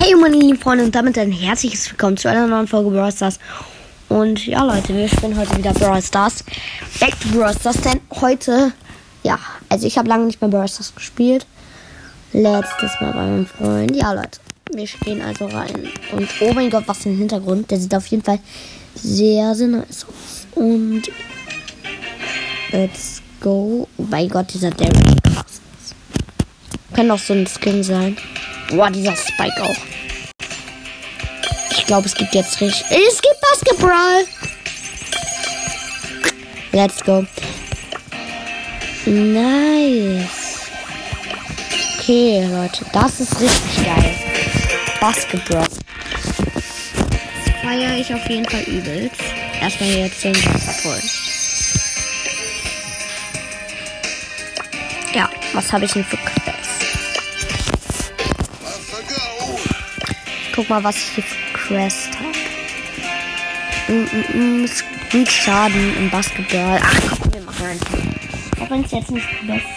Hey meine lieben Freunde und damit ein herzliches Willkommen zu einer neuen Folge Brawl Stars. Und ja Leute, wir spielen heute wieder Brawl Stars. Back to Brawl Stars, denn heute, ja, also ich habe lange nicht mehr Brawl Stars gespielt. Letztes Mal bei meinem Freund. Ja Leute, wir gehen also rein. Und oh mein Gott, was für ein Hintergrund. Der sieht auf jeden Fall sehr, sehr nice aus. Und let's go. Oh mein Gott, dieser sieht krass. Kann auch so ein Skin sein. Boah, dieser Spike auch. Ich glaube, es gibt jetzt richtig. Es gibt Basketball. Let's go. Nice. Okay, Leute, das ist richtig geil. Basketball. Das feiere ich auf jeden Fall übelst. Erstmal jetzt den abholen. Ja, was habe ich denn für Quests? Guck mal, was ich hier für Quest habe. Mm, mm, mm, Schaden im Basketball. Ach komm, wir machen einfach. Auch wenn es jetzt nicht der beste.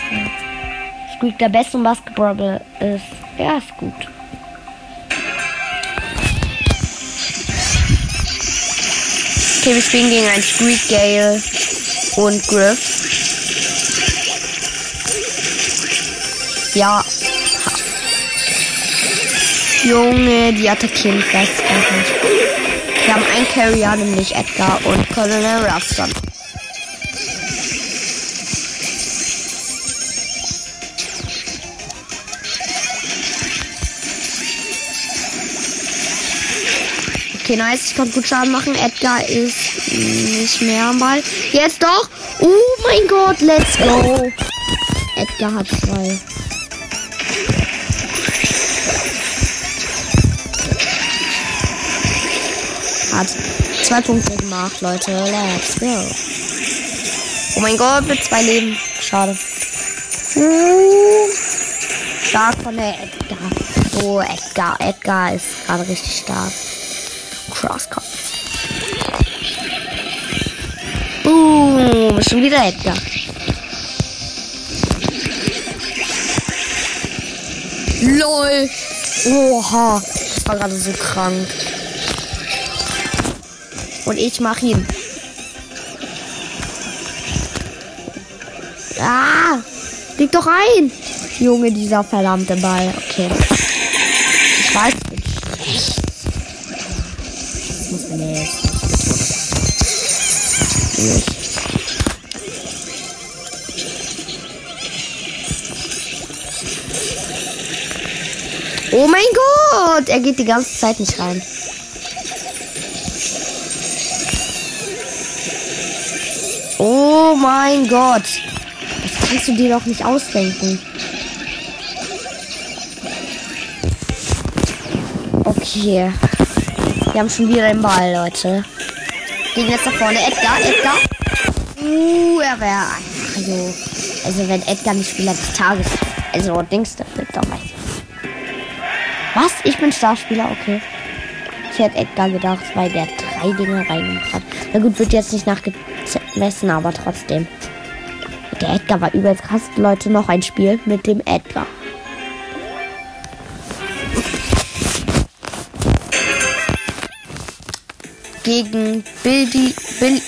Squeak der beste im Basketball ist. Ja, ist gut. Okay, wir spielen gegen ein Squeak Gale und Griff. Ja. Junge, die attackieren fest einfach. Wir haben einen Carrier, nämlich Edgar und Colonel Ruston. Okay, nice. Ich kann gut Schaden machen. Edgar ist nicht mehr am Ball. Jetzt doch. Oh mein Gott, let's go. Edgar hat zwei. Zwei Punkte gemacht, Leute. Let's go. Oh mein Gott, mit zwei Leben. Schade. Uh, stark von der Edgar. Oh, Edgar. Edgar ist gerade richtig stark. Crosscut. Boom. Schon wieder Edgar. LOL. Oha. Das war gerade so krank. Und ich mach ihn. Ah! Leg doch ein! Junge, dieser verdammte Ball. Okay. Ich weiß nicht. Das muss mir jetzt nicht. Oh mein Gott! Er geht die ganze Zeit nicht rein. Oh mein Gott. Das kannst du dir doch nicht ausdenken. Okay. Wir haben schon wieder den Ball, Leute. Gehen jetzt nach vorne. Edgar, Edgar. Uh, er wäre. Also, also, wenn Edgar nicht Spieler des Tages. Also, Dings, das wird doch meistens. Was? Ich bin Starspieler? Okay. Ich hätte Edgar gedacht, weil der drei Dinge reingemacht hat. Na gut, wird jetzt nicht nachgemessen, aber trotzdem. Der Edgar war übelst krass. Leute, noch ein Spiel mit dem Edgar. Gegen Bildi, Bil,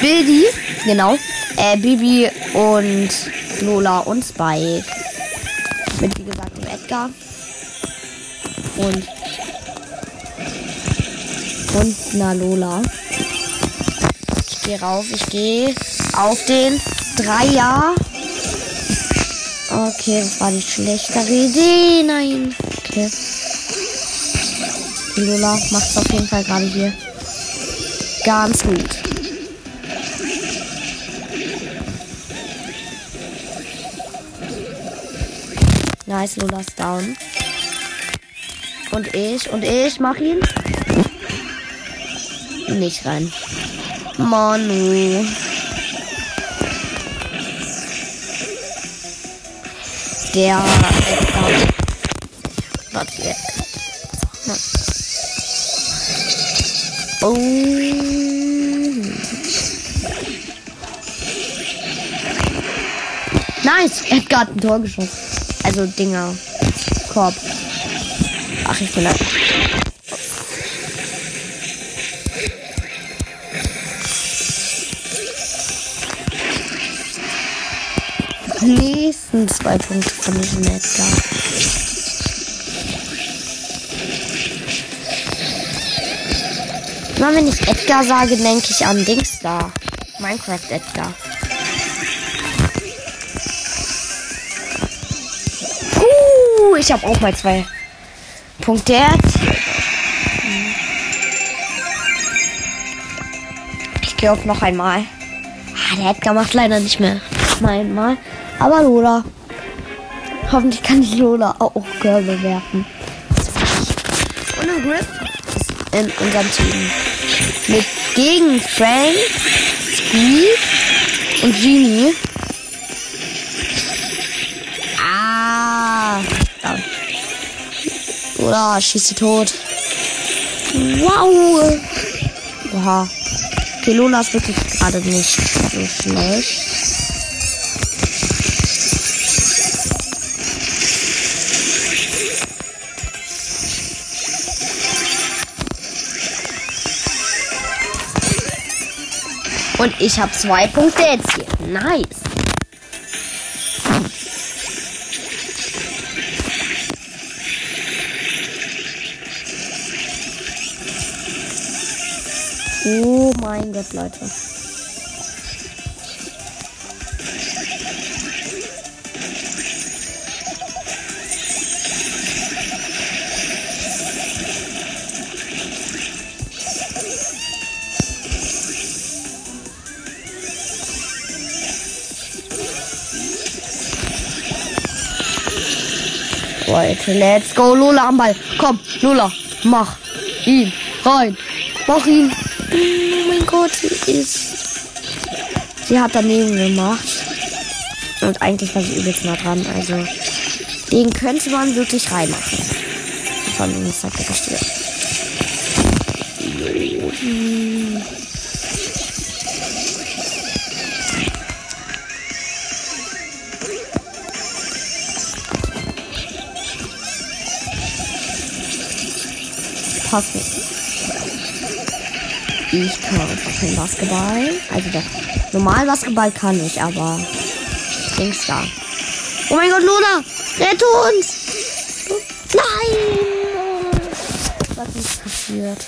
Bildi, genau. Äh, Bibi und Lola und Spike. Mit, wie gesagt, dem Edgar. Und und na Lola. Gehe rauf, ich gehe auf den Dreier. Okay, das war die schlechtere Idee. Nein. Okay. Die Lola macht es auf jeden Fall gerade hier ganz gut. Nice, Lola ist down. Und ich, und ich mach ihn nicht rein. Manu. Der Edgar. Warte jetzt. Oh. Nice. Edgar hat ein Tor geschossen. Also Dinger. Korb. Ach ich bin da. Zwei Punkte von diesem Edgar. Immer wenn ich Edgar sage, denke ich an Dings da. Minecraft Edgar. Uh, ich habe auch mal zwei Punkte. Ich gehe auf noch einmal. Ah, der Edgar macht leider nicht mehr noch einmal. Aber Lola. Hoffentlich kann ich Lola auch Körbe werfen. Und ein Grip ist in unserem Team. Mit gegen Frank, Squeak und Genie. Ah. Lola, schießt sie tot. Wow. Oha. Okay, Lola ist wirklich gerade nicht so schlecht. Und ich habe zwei Punkte jetzt hier. Nice. Oh mein Gott, Leute. Leute, let's go. Lola am Ball. Komm, Lola, mach ihn rein. Mach ihn. Oh mein Gott, sie ist. Sie hat daneben gemacht. Und eigentlich war sie übelst nah dran. Also, den könnte man wirklich reinmachen. Von dem ist halt gestört. Passt nicht. Ich kann einfach kein Basketball. Also doch. Normal Basketball kann ich, aber. Dings da. Oh mein Gott, Lola! Rette uns! Nein! Was ist passiert?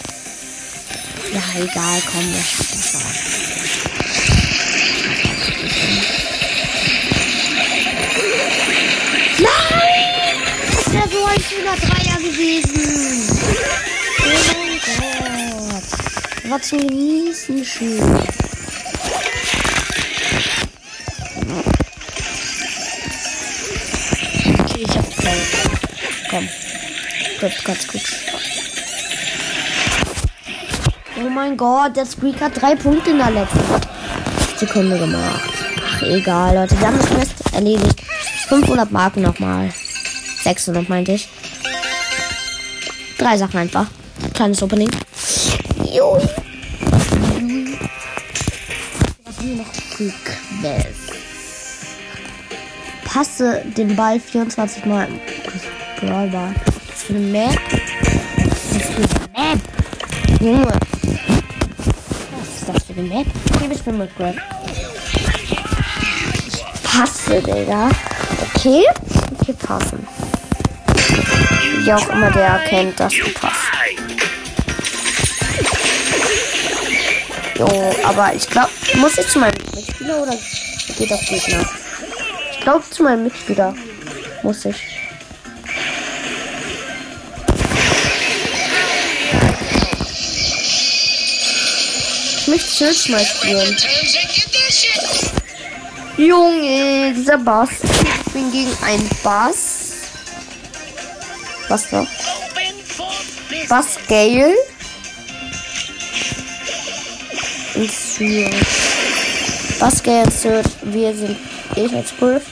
Ja, egal, komm, wir schaffen das auch. Nein! Das wäre so ein schöner Dreier gewesen. War zum Genießen schön. Okay, ich hab Zeit. Komm. Gut, ganz gut. Oh mein Gott, der Squeak hat drei Punkte in der letzten Sekunde gemacht. Ach, egal, Leute. Wir haben das Quest erledigt. 500 Marken nochmal. 600 meinte ich. Drei Sachen einfach. Kleines Opening. Jo. Passe den Ball 24 Mal im Brawlball. Was für eine Map? Was für eine Map? Junge. Was ist das für eine Map? Okay, ich bin mit Grab. Passe, Digga. Okay. Okay, passen. Wie auch immer der erkennt, dass du passt. Jo, aber ich glaube, muss ich zu meinem Mitspieler oder geht auf Gegner? Ich glaube zu meinem Mitspieler muss ich. Ich möchte Search mal spielen. Junge, dieser Bass. Ich bin gegen einen Bass. Was noch? Bass Gale. Und. Bass Gale. Wir sind ich als Griff.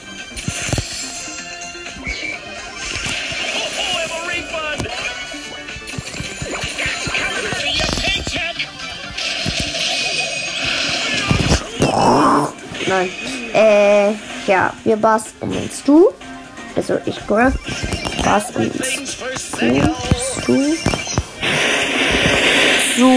ja, wir basteln uns du. Also ich Griff. Basteln uns du. du. So.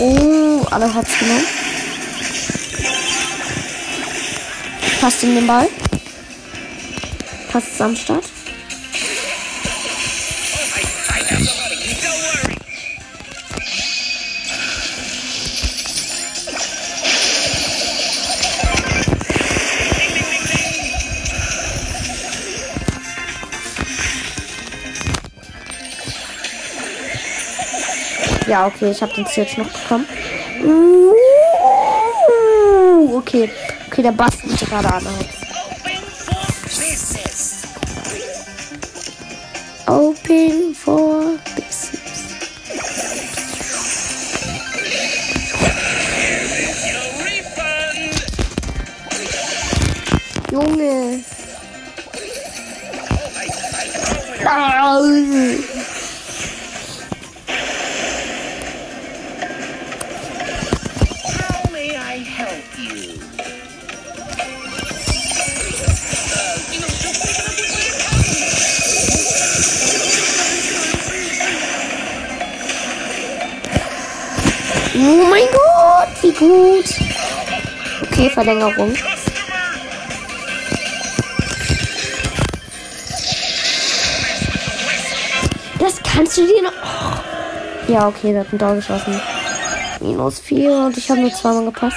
Uh, alle hat's genommen. Passt in den Ball. Passt Samstag. Ja, okay, ich habe den Search noch bekommen. Okay, okay, der Bass ist gerade an. Open Oh mein Gott, wie gut. Okay, Verlängerung. Das kannst du dir noch. Oh. Ja, okay, der hat ein Tor geschossen. Minus 4 und ich habe nur zweimal gepasst.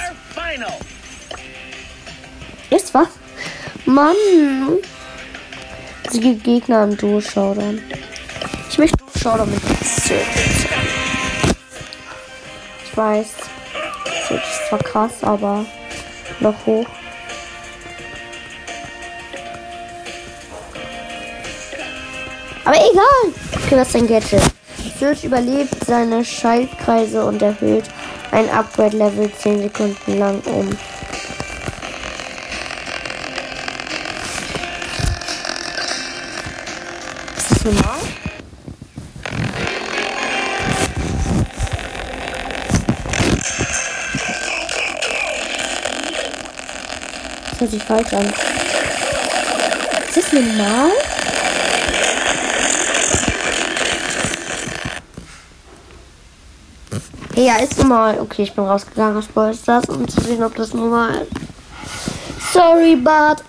Ist was? Mann. Sie Gegner im Duo-Showdown. Ich möchte Showdown mit Search weiß. Das ist zwar krass, aber noch hoch. Aber egal. Okay, was ist ein Gadget? Search überlebt seine Schaltkreise und erhöht ein Upgrade-Level 10 Sekunden lang um. Ist das hört sich falsch an. Ist das normal? Ja, ist normal. Okay, ich bin rausgegangen aus Polsters, um zu sehen, ob das normal ist. Sorry, but.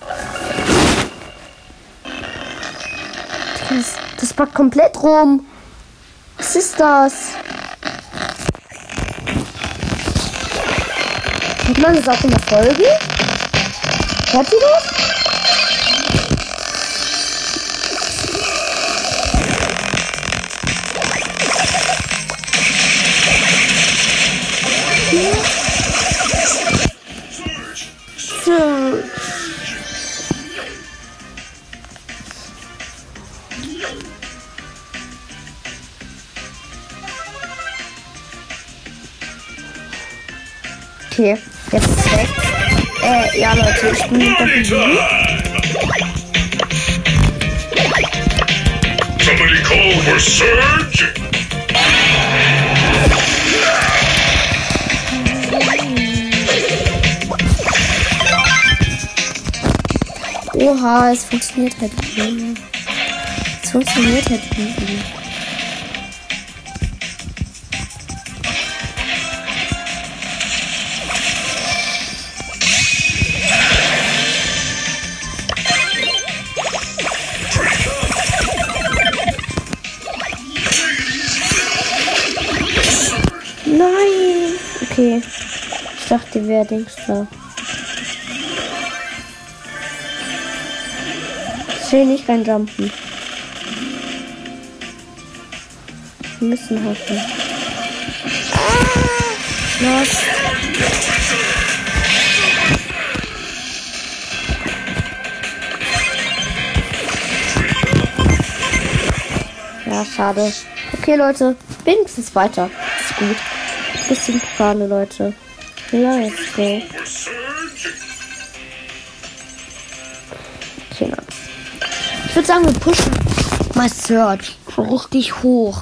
Das, das packt komplett rum. Was ist das? Hat man das auch in der Folge? Hört ihr das? Ich Somebody call for surge! Oha, es funktioniert halt nicht. Es funktioniert halt nicht. Okay. Dachte, wer denkst du? Will nicht reinjumpen. Wir müssen hoffen. Ah, los. Ja, schade. Okay, Leute. Wenigstens weiter. Ist gut bisschen Pokale, Leute. Let's go. Ich würde sagen, wir pushen mal Search richtig hoch.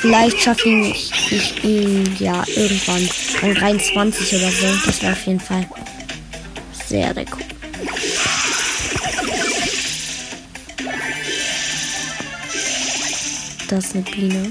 Vielleicht schaffe ich, ich ihn ja irgendwann an 23 oder so. Das wäre auf jeden Fall sehr, sehr cool. Das ist eine Biene.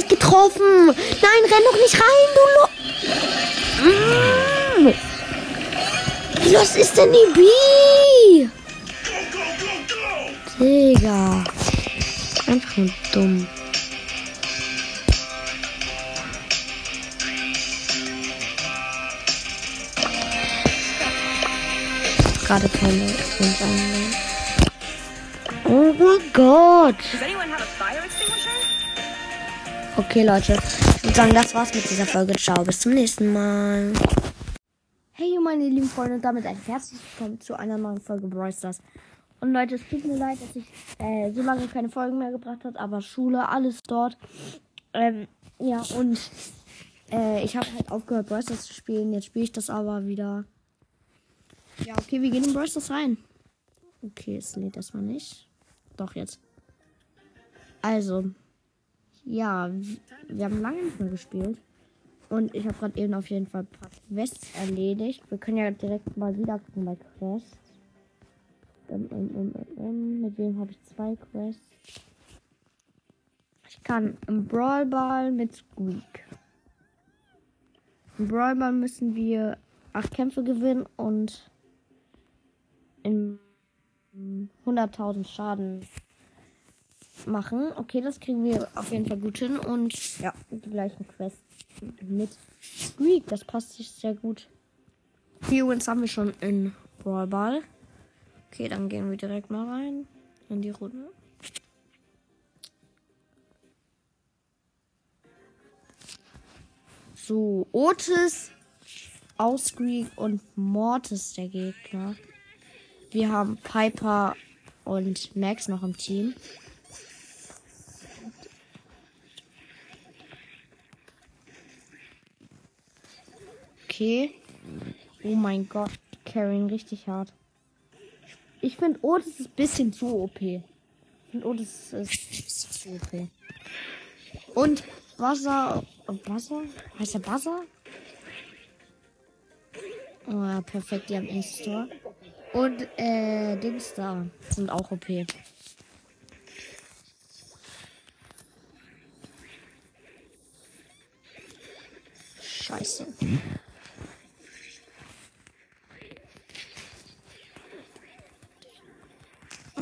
Getroffen. Nein, renn doch nicht rein, du Lo mm. Was ist denn die Bi? Digga. Einfach nur dumm. Gerade keine. Oh mein Gott. Does anyone have a fire extinguisher? Okay, Leute. Ich würde sagen, das war's mit dieser Folge. Ciao, bis zum nächsten Mal. Hey, meine lieben Freunde, und damit ein herzliches Willkommen zu einer neuen Folge Brawl Stars. Und Leute, es tut mir leid, dass ich äh, so lange keine Folgen mehr gebracht habe, aber Schule, alles dort. Ähm, ja, und äh, ich habe halt aufgehört, Brawl Stars zu spielen. Jetzt spiele ich das aber wieder. Ja, okay, wir gehen in Brawl Stars rein. Okay, es lädt erstmal nicht. Doch, jetzt. Also, ja, wir haben lange nicht mehr gespielt. Und ich habe gerade eben auf jeden Fall ein paar Quests erledigt. Wir können ja direkt mal wieder gucken bei Quests. Ähm, ähm, ähm, mit wem habe ich zwei Quests? Ich kann im Brawl Ball mit Squeak. Im Brawl Ball müssen wir acht Kämpfe gewinnen und in 100.000 Schaden machen. Okay, das kriegen wir auf jeden Fall gut hin. Und ja, die gleichen Quests mit Squeak. Das passt sich sehr gut. Vier Wins haben wir schon in Brawl Ball. Okay, dann gehen wir direkt mal rein in die Runde. So, Otis, Ausgreek und Mortis der Gegner. Wir haben Piper und Max noch im Team. Okay. Oh mein Gott, carrying richtig hart. Ich finde Otis ist ein bisschen zu OP. Ich finde Otis ist zu OP. Und Buzzer. Buzzer? Heißt der Buzzer? Oh perfekt, die haben Insta. Und äh, Dings da sind auch OP. Scheiße.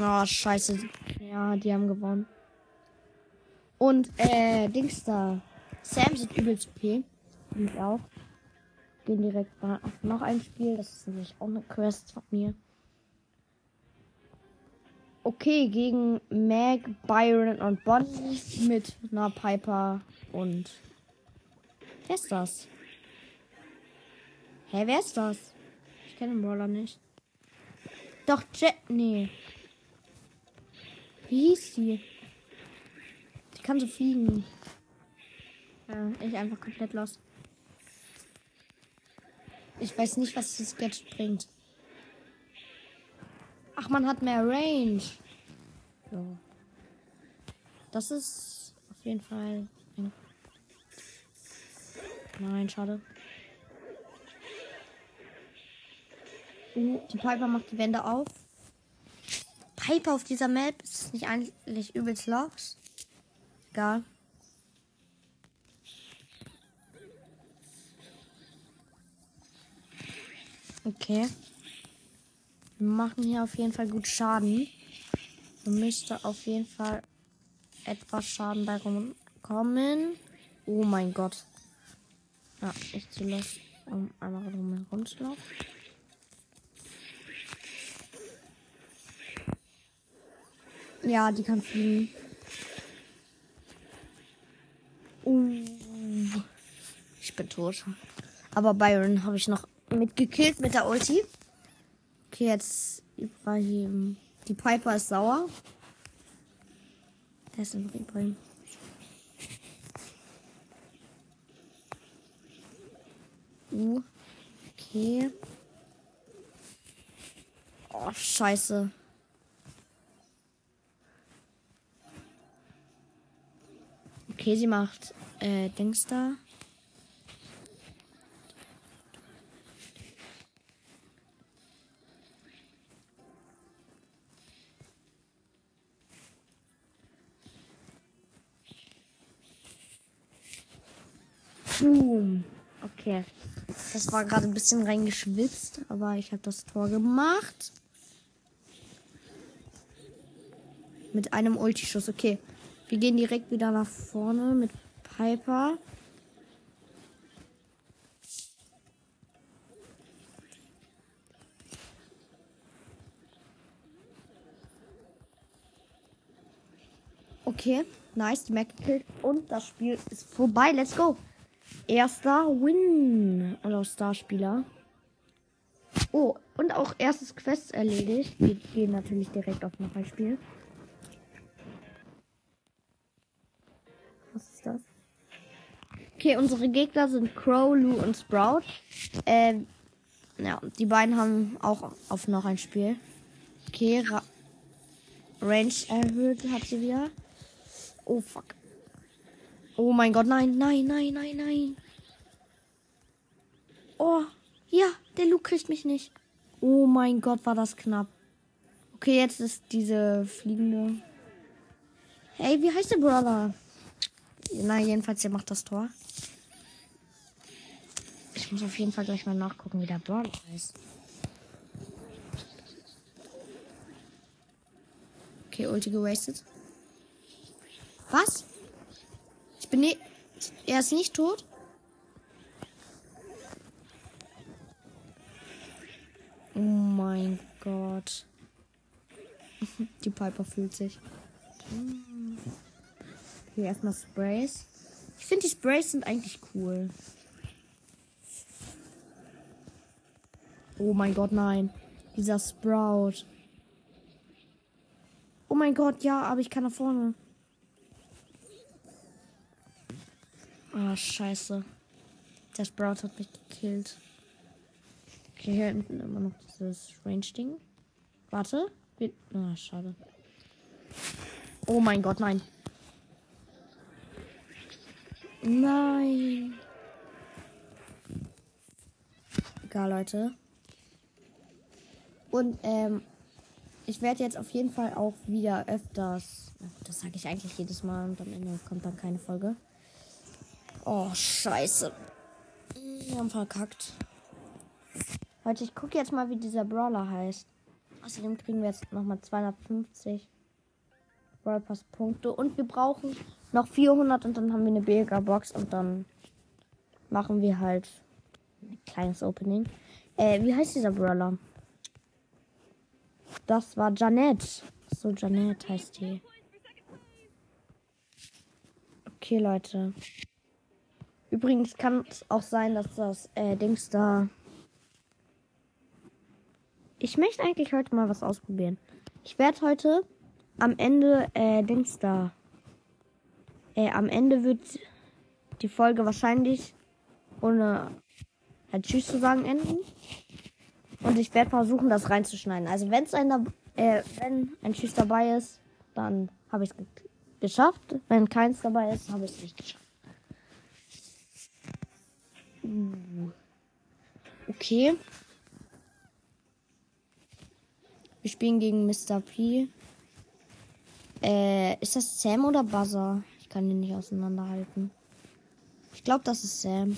Oh, scheiße. Ja, die haben gewonnen. Und, äh, Dings da. Sam sind übelst OP. Ich auch. Gehen direkt mal auf noch ein Spiel. Das ist nämlich auch eine Quest von mir. Okay, gegen Meg, Byron und Bonnie mit einer Piper und. Wer ist das? Hä, wer ist das? Ich kenne den Brawler nicht. Doch, Jet. Nee. Wie hieß die? Die kann so fliegen. Ja, ich einfach komplett los. Ich weiß nicht, was das Gadget bringt. Ach, man hat mehr Range. So. Das ist auf jeden Fall. ein- Nein, schade. Uh, die Piper macht die Wände auf. Piper auf dieser Map ist es nicht eigentlich übelst los? Egal. Okay. Wir machen hier auf jeden Fall gut Schaden. Da müsste auf jeden Fall etwas Schaden bei rumkommen. Oh mein Gott. Ja, ich zieh los, um einmal drum Ja, die kann fliegen. Uh, ich bin tot. Aber Byron habe ich noch mitgekillt mit der Ulti. Okay, jetzt Ibrahim. Die Piper ist sauer. Der ist in Ibrahim. Uh, okay. Oh, scheiße. Okay, sie macht äh, Dings da. Boom. Okay. Das war gerade ein bisschen reingeschwitzt, aber ich habe das Tor gemacht. Mit einem Ulti-Schuss. Okay. Wir gehen direkt wieder nach vorne mit Piper. Okay, nice, die Mac gekillt. Und das Spiel ist vorbei. Let's go. Erster Win. Also Starspieler. Oh, und auch erstes Quest erledigt. Wir gehen natürlich direkt auf noch ein Spiel. Was ist das? Okay, unsere Gegner sind Crow, Lou und Sprout. Ähm, ja, die beiden haben auch auf noch ein Spiel. Okay, Ra Range erhöht hat sie wieder. Oh fuck. Oh mein Gott, nein, nein, nein, nein, nein. Oh, ja, der Luke kriegt mich nicht. Oh mein Gott, war das knapp. Okay, jetzt ist diese fliegende. Hey, wie heißt der Brother? Na, jedenfalls, der macht das Tor. Ich muss auf jeden Fall gleich mal nachgucken, wie der Brother heißt. Okay, Ulti gewastet. Was? Ich bin nicht. Er ist nicht tot? Oh mein Gott. Die Piper fühlt sich. Hier erstmal Sprays. Ich finde die Sprays sind eigentlich cool. Oh mein Gott, nein. Dieser Sprout. Oh mein Gott, ja, aber ich kann nach vorne. Ah, scheiße. Der Sprout hat mich gekillt. Okay, hier hinten immer noch dieses Range-Ding. Warte. Ah, schade. Oh mein Gott, nein. Nein. Egal, Leute. Und, ähm, ich werde jetzt auf jeden Fall auch wieder öfters. Das sage ich eigentlich jedes Mal und am Ende kommt dann keine Folge. Oh, scheiße. Wir haben verkackt. Leute, ich gucke jetzt mal, wie dieser Brawler heißt. Außerdem kriegen wir jetzt nochmal 250 Brawl Punkte. Und wir brauchen noch 400 und dann haben wir eine Mega Box und dann machen wir halt ein kleines Opening. Äh, wie heißt dieser Brawler? Das war Janet. So, Janet heißt die. Okay, Leute. Übrigens kann es auch sein, dass das äh, Dings da. Ich möchte eigentlich heute mal was ausprobieren. Ich werde heute am Ende äh, Dings da. Äh, am Ende wird die Folge wahrscheinlich ohne halt Tschüss zu sagen enden. Und ich werde versuchen, das reinzuschneiden. Also wenn es ein, äh, wenn ein Tschüss dabei ist, dann habe ich es ge geschafft. Wenn keins dabei ist, habe ich es nicht geschafft. Uh. Okay. Wir spielen gegen Mr. P. Äh, ist das Sam oder Buzzer? Ich kann den nicht auseinanderhalten. Ich glaube, das ist Sam.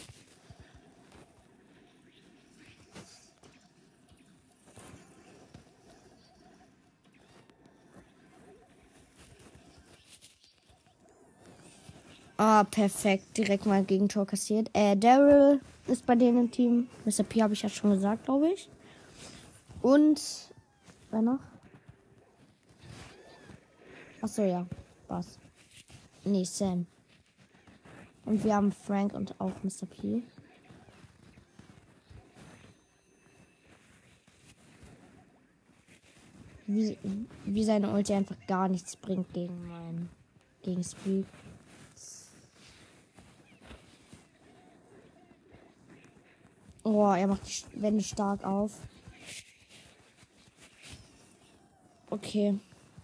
Ah, perfekt. Direkt mal Gegentor kassiert. Äh, Daryl ist bei denen im Team. Mr. P habe ich ja schon gesagt, glaube ich. Und. Wer noch? Achso, ja. Was? Nee, Sam. Und wir haben Frank und auch Mr. P. Wie, wie seine Ulti einfach gar nichts bringt gegen meinen. Gegen Speed. Oh, er macht die Wände stark auf. Okay.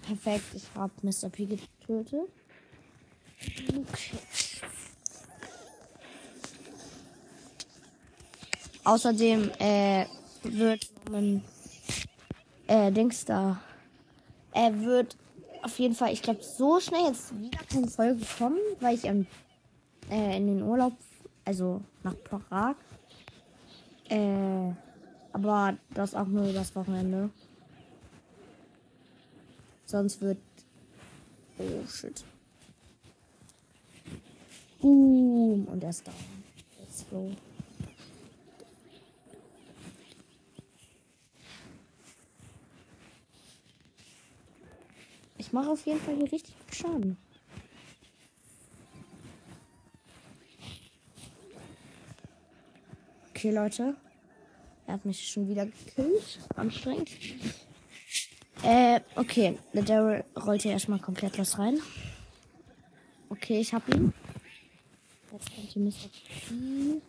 Perfekt. Ich habe Mr. P getötet. Außerdem äh, wird man äh, Dings da. Er wird auf jeden Fall, ich glaube, so schnell jetzt wieder keine Folge kommen, weil ich ähm, äh, in den Urlaub, also nach Prag. Äh, aber das auch nur das Wochenende. Sonst wird. Oh shit. Boom. Und er ist down. Let's go. Ich mache auf jeden Fall hier richtig Schaden. Okay, Leute. Er hat mich schon wieder gekillt. Anstrengend. Äh, okay. Der Daryl rollt hier erstmal komplett was rein. Okay, ich hab ihn. Jetzt kommt die Mr. P.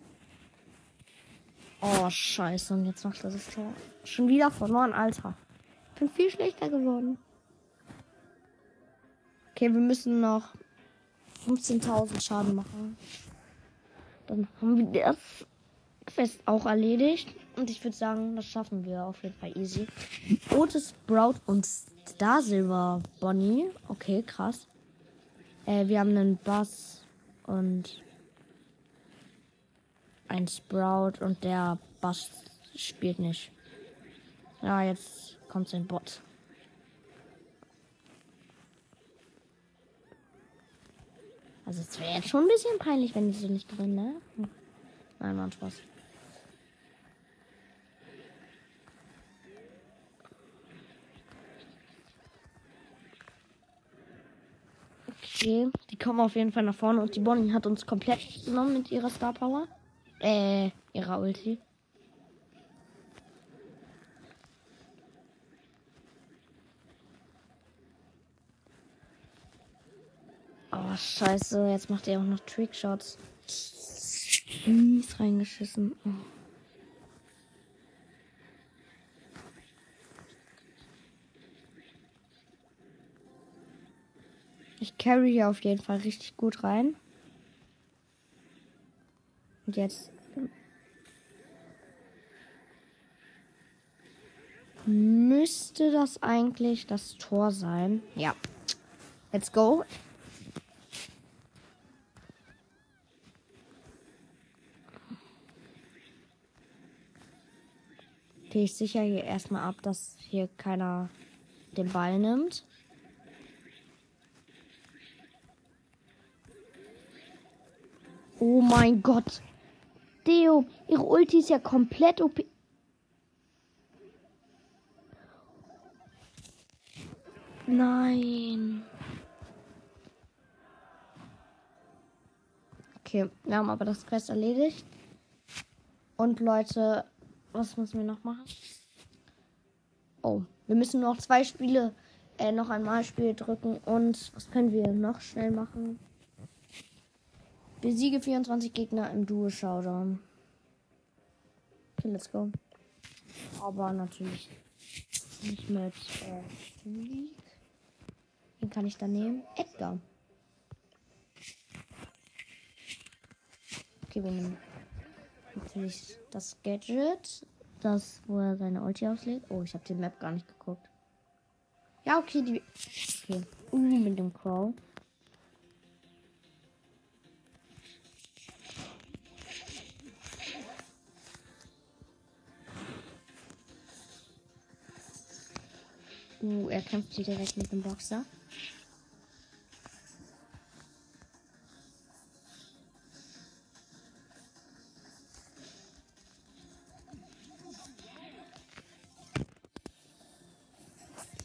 Oh, scheiße. Und jetzt macht er das Tor. Schon wieder verloren, Alter. Ich bin viel schlechter geworden. Okay, wir müssen noch 15.000 Schaden machen. Dann haben wir das Quest auch erledigt. Und ich würde sagen, das schaffen wir auf jeden Fall easy. Otis, Sprout und Star Silver Bonnie. Okay, krass. Äh, wir haben einen Bass und ein Sprout und der Bass spielt nicht. Ja, jetzt kommt sein Bot. Also es wäre jetzt schon ein bisschen peinlich, wenn die so nicht drin, ne? Nein, war Spaß. Okay, die kommen auf jeden Fall nach vorne und die Bonnie hat uns komplett genommen mit ihrer Star Power. Äh, ihrer Ulti. Oh, scheiße. Jetzt macht er auch noch Trickshots. Mies reingeschissen. Oh. Ich carry hier auf jeden Fall richtig gut rein. Und jetzt müsste das eigentlich das Tor sein. Ja. Let's go. Okay, ich sichere hier erstmal ab, dass hier keiner den Ball nimmt. Oh mein Gott. Deo, ihre Ulti ist ja komplett OP. Nein. Okay, wir haben aber das Quest erledigt. Und Leute, was müssen wir noch machen? Oh, wir müssen noch zwei Spiele, äh, noch einmal Spiel drücken. Und was können wir noch schnell machen? Besiege 24 Gegner im Duo Showdown. Okay, let's go. Aber natürlich nicht mit äh, League. Den kann ich da nehmen. Edgar. Okay, wir nehmen natürlich das Gadget. Das, wo er seine Ulti auslegt. Oh, ich habe die Map gar nicht geguckt. Ja, okay, die. Okay. Uh, mit dem Crow. Uh, er kämpft hier direkt mit dem Boxer.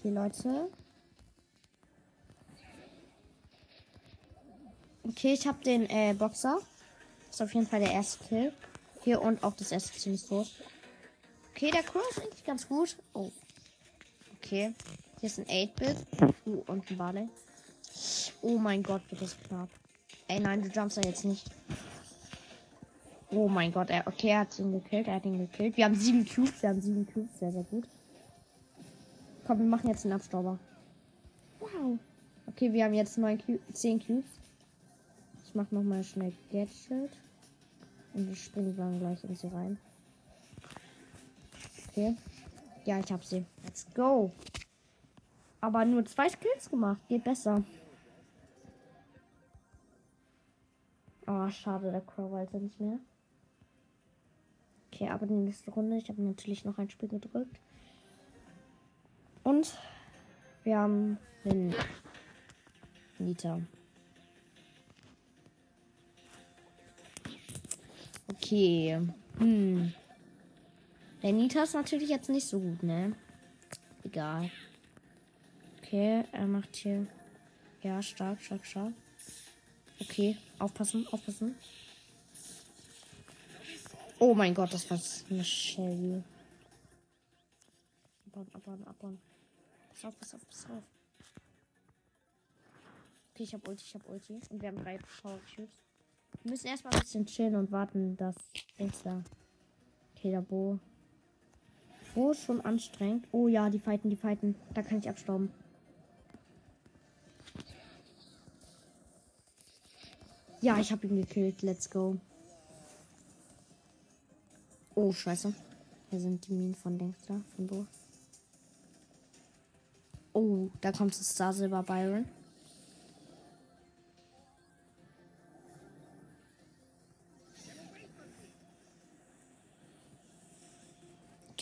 Okay, Leute. Okay, ich habe den äh, Boxer. Ist auf jeden Fall der erste Kill. Hier und auch das erste Ziel ist tot. Okay, der Crow ist eigentlich ganz gut. Oh, Okay. Hier ist ein 8-Bit. Uh, und ein Barley. Oh mein Gott, wird das knapp. Ey, nein, du jumpst da jetzt nicht. Oh mein Gott, er, okay, er hat ihn gekillt, er hat ihn gekillt. Wir haben sieben Cubes, wir haben sieben Cubes, sehr, sehr gut. Komm, wir machen jetzt einen Abstauber. Wow. Okay, wir haben jetzt neun Cubes, zehn Cubes. Ich mach noch mal schnell Gadget. Und wir springen dann gleich in sie rein. Okay. Ja, ich hab sie. Let's go. Aber nur zwei Skills gemacht. Geht besser. Oh, schade, der Crow wollte nicht mehr. Okay, aber die nächste Runde. Ich habe natürlich noch ein Spiel gedrückt. Und wir haben den Nita. Okay. Hm. Der Nita ist natürlich jetzt nicht so gut, ne? Egal. Okay, er macht hier. Ja, stark, stark, stark. Okay, aufpassen, aufpassen. Oh mein Gott, das war eine Shelly. Abbauen, abbauen, abbauen. Pass auf, pass auf, pass auf. Okay, ich hab Ulti, ich hab Ulti. Und wir haben drei Power Cubes. Wir müssen erstmal ein bisschen chillen und warten, dass Dings. Okay, der Bo. Ist schon anstrengend. Oh ja, die fighten, die fighten. Da kann ich abstauben. Ja, ich habe ihn gekillt. Let's go. Oh, scheiße. Hier sind die Minen von Denkster, von Bo. Oh, da kommt das Star Silver Byron.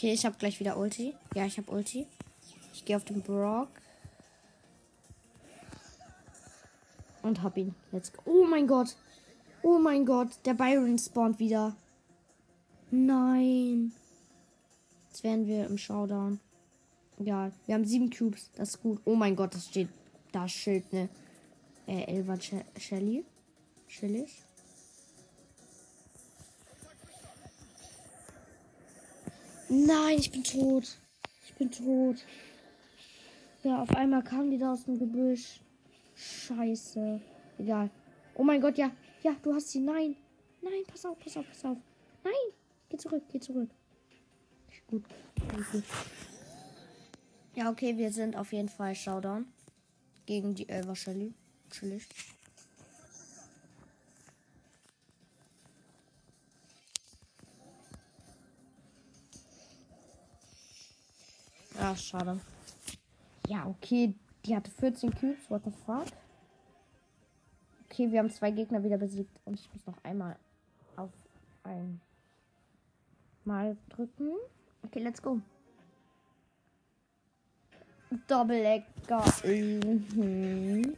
Okay, ich habe gleich wieder Ulti. Ja, ich habe Ulti. Ich gehe auf den Brock. Und hab ihn. Let's go. Oh mein Gott. Oh mein Gott. Der Byron spawnt wieder. Nein. Jetzt wären wir im Showdown. Ja, wir haben sieben Cubes. Das ist gut. Oh mein Gott, das steht da Schild, ne? Äh, Elva Shelly. Chillig. Nein, ich bin tot. Ich bin tot. Ja, auf einmal kamen die da aus dem Gebüsch. Scheiße. Egal. Oh mein Gott, ja. Ja, du hast sie. Nein. Nein, pass auf, pass auf, pass auf. Nein. Geh zurück, geh zurück. Gut. gut. Ja, okay, wir sind auf jeden Fall Showdown. Gegen die Elva Shelly. Chillig. Ja, schade. Ja, okay. Die hatte 14 Cubes. What the fuck? Okay, wir haben zwei Gegner wieder besiegt. Und ich muss noch einmal auf ein Mal drücken. Okay, let's go. Doppelecker. Mhm.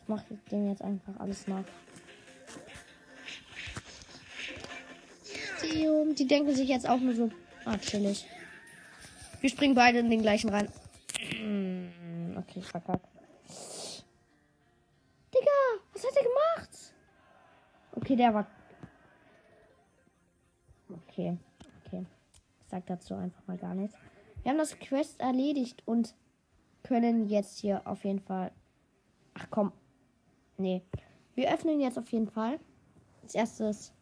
Ich mache dem jetzt einfach alles nach. Die, die denken sich jetzt auch nur so, ah, chillig. Wir springen beide in den gleichen rein. Mm, okay, verkackt. Digga, was hat er gemacht? Okay, der war. Okay, okay. Ich sag dazu einfach mal gar nichts. Wir haben das Quest erledigt und können jetzt hier auf jeden Fall. Ach komm. Nee. Wir öffnen jetzt auf jeden Fall. Als erstes.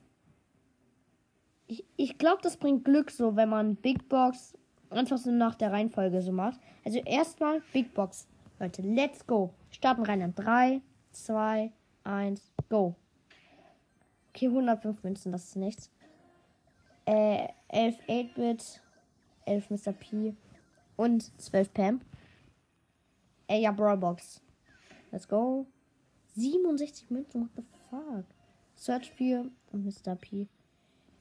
Ich, ich glaube, das bringt Glück so, wenn man Big Box einfach so nach der Reihenfolge so macht. Also erstmal Big Box. Leute, let's go. Starten rein in 3, 2, 1, go. Okay, 105 Münzen, das ist nichts. Äh, 11 8-Bit, 11 Mr. P und 12 Pam. Äh, ja, Brawlbox. Let's go. 67 Münzen, what the fuck? Search 4 und Mr. P.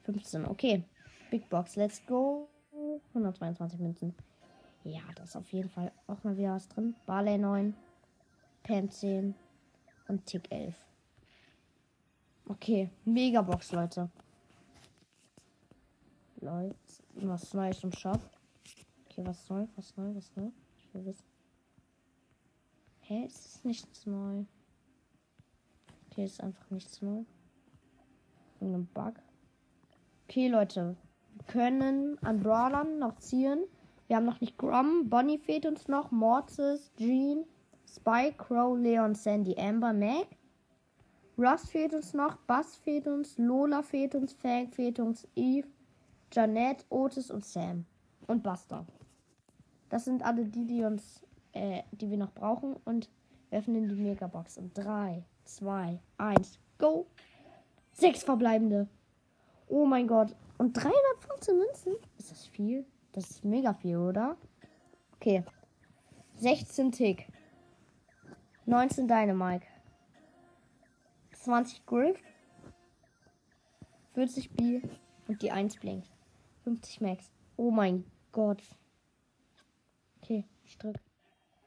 15, okay. Big Box, let's go. 122 Münzen. Ja, das ist auf jeden Fall auch mal wieder was drin. Barley 9, Pam 10 und Tick 11. Okay, Megabox, Leute. Leute, was Neues im Shop. Okay, was neu, was neu, was neu? Ich will wissen. Hä, es ist nichts neu. Okay, ist einfach nichts neu. Irgendein Bug. Okay, Leute, können an Brawlern noch ziehen. Wir haben noch nicht Grom, Bonnie fehlt uns noch, Mortis, Jean, Spike, Crow, Leon, Sandy, Amber, Mac, Russ fehlt uns noch, Bass fehlt uns, Lola fehlt uns, Fang fehlt uns, Eve, Janet, Otis und Sam. Und Buster. Das sind alle die, die uns, äh, die wir noch brauchen. Und wir öffnen die Megabox. Und 3, 2, 1, go! Sechs verbleibende. Oh mein Gott. Und 315 Münzen? Ist das viel? Das ist mega viel, oder? Okay. 16 Tick. 19 Dynamite. 20 Griff. 40 B. Und die 1 blinkt. 50 Max. Oh mein Gott. Okay, ich drück.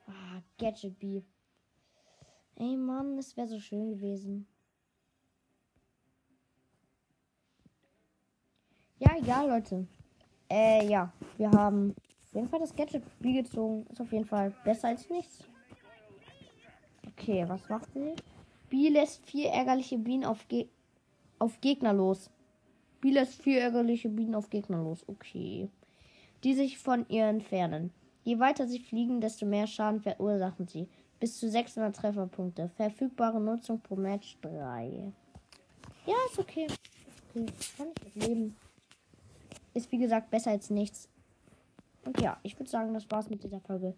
Ah, Gadget B. Ey Mann, das wäre so schön gewesen. Ja, egal, Leute. Äh, ja. Wir haben auf jeden Fall das Gadget B gezogen. Ist auf jeden Fall besser als nichts. Okay, was macht sie? B lässt vier ärgerliche Bienen auf, Ge auf Gegner los. B lässt vier ärgerliche Bienen auf Gegner los. Okay. Die sich von ihr entfernen. Je weiter sie fliegen, desto mehr Schaden verursachen sie. Bis zu 600 Trefferpunkte. Verfügbare Nutzung pro Match 3. Ja, ist okay. okay. Kann ich leben. Ist wie gesagt besser als nichts. Und ja, ich würde sagen, das war's mit dieser Folge.